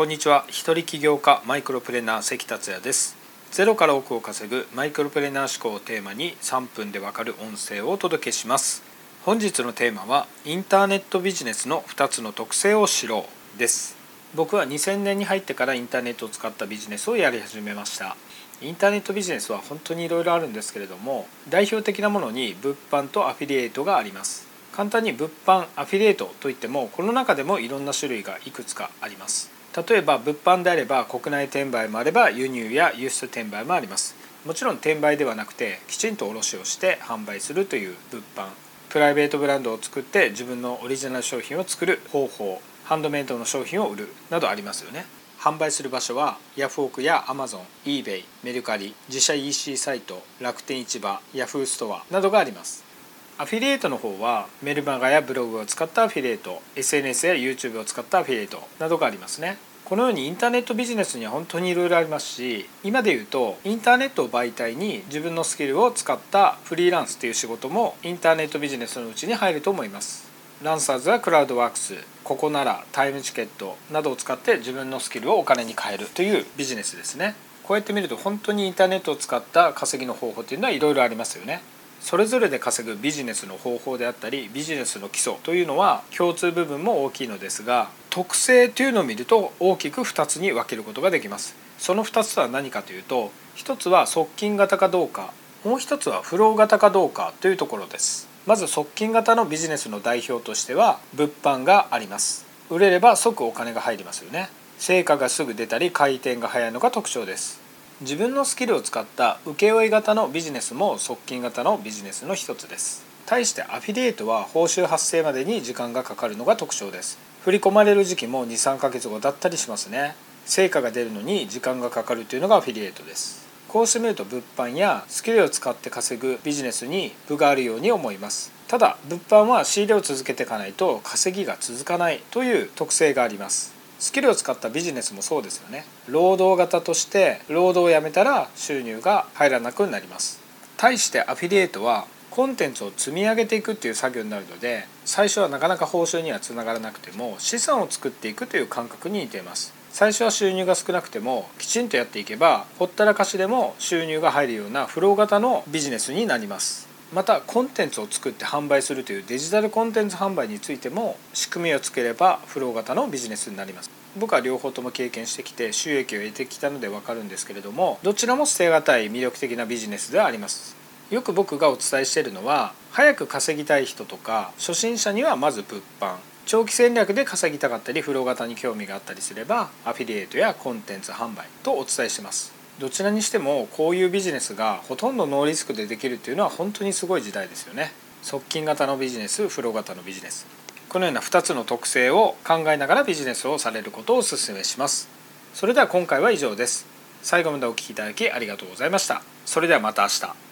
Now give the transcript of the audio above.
こんにちは。一人起業家マイクロプレーナー関達也です。ゼロから億を稼ぐマイクロプレーナー思考をテーマに3分でわかる音声をお届けします。本日のテーマはインターネットビジネスの2つの特性を知ろうです。僕は2000年に入ってからインターネットを使ったビジネスをやり始めました。インターネットビジネスは本当にいろいろあるんですけれども代表的なものに物販とアフィリエイトがあります。簡単に物販アフィリエイトといってもこの中でもいろんな種類がいくつかあります。例えば物販であれば国内転売もあれば輸入や輸出転売もあります。もちろん転売ではなくてきちんと卸をして販売するという物販。プライベートブランドを作って自分のオリジナル商品を作る方法。ハンドメイドの商品を売る。などありますよね。販売する場所はヤフオクやアマゾン、eBay、メルカリ、自社 EC サイト、楽天市場、ヤフーストアなどがあります。アフィリエイトの方はメルマガやブログを使ったアフィリエイト SNS や YouTube を使ったアフィリエイトなどがありますね。このようにインターネットビジネスには本当にいろいろありますし今で言うとインターネットを媒体に自分のスキルを使ったフリーランスという仕事もインターネットビジネスのうちに入ると思います。ランサーズはクラウドワークスここならタイムチケットなどを使って自分のスキルをお金に変えるというビジネスですね。こうやって見ると本当にインターネットを使った稼ぎの方法っていうのはいろいろありますよね。それぞれで稼ぐビジネスの方法であったりビジネスの基礎というのは共通部分も大きいのですが特性というのを見ると大きく2つに分けることができます。その2つは何かというと1つは側近型かどうかもう1つはフロー型かどうかというところです。まず側近型のビジネスの代表としては物販があります。売れれば即お金が入りますよね。成果がすぐ出たり回転が早いのが特徴です。自分のスキルを使った請負型のビジネスも側近型のビジネスの一つです。対してアフィリエイトは報酬発生までに時間がかかるのが特徴です。振り込まれる時期も23ヶ月後だったりしますね。成果が出るのに時間がかかるというのがアフィリエイトです。こうしてみると物販やスキルを使って稼ぐビジネスに部があるように思います。ただ物販は仕入れを続けていかないと稼ぎが続かないという特性があります。スキルを使ったビジネスもそうですよね。労働型として労働をやめたら収入が入らなくなります。対してアフィリエイトはコンテンツを積み上げていくっていう作業になるので最初はなかなか報酬にはつながらなくても資産を作っていくという感覚に似ています。最初は収入が少なくてもきちんとやっていけばほったらかしでも収入が入るようなフロー型のビジネスになります。またコンテンツを作って販売するというデジタルコンテンツ販売についても仕組みをつければフロー型のビジネスになります。僕は両方とも経験してきて収益を得てきたので分かるんですけれどもどちらも捨てがたい魅力的なビジネスではあります。よく僕がお伝えしているのは早く稼ぎたい人とか初心者にはまず物販。長期戦略で稼ぎたかったりフロー型に興味があったりすればアフィリエイトやコンテンツ販売とお伝えしてます。どちらにしてもこういうビジネスがほとんどノーリスクでできるっていうのは本当にすごい時代ですよね。側近型のビジネスフロー型のビジネス。このような2つの特性を考えながらビジネスをされることをお勧めします。それでは今回は以上です。最後までお聴きいただきありがとうございました。それではまた明日。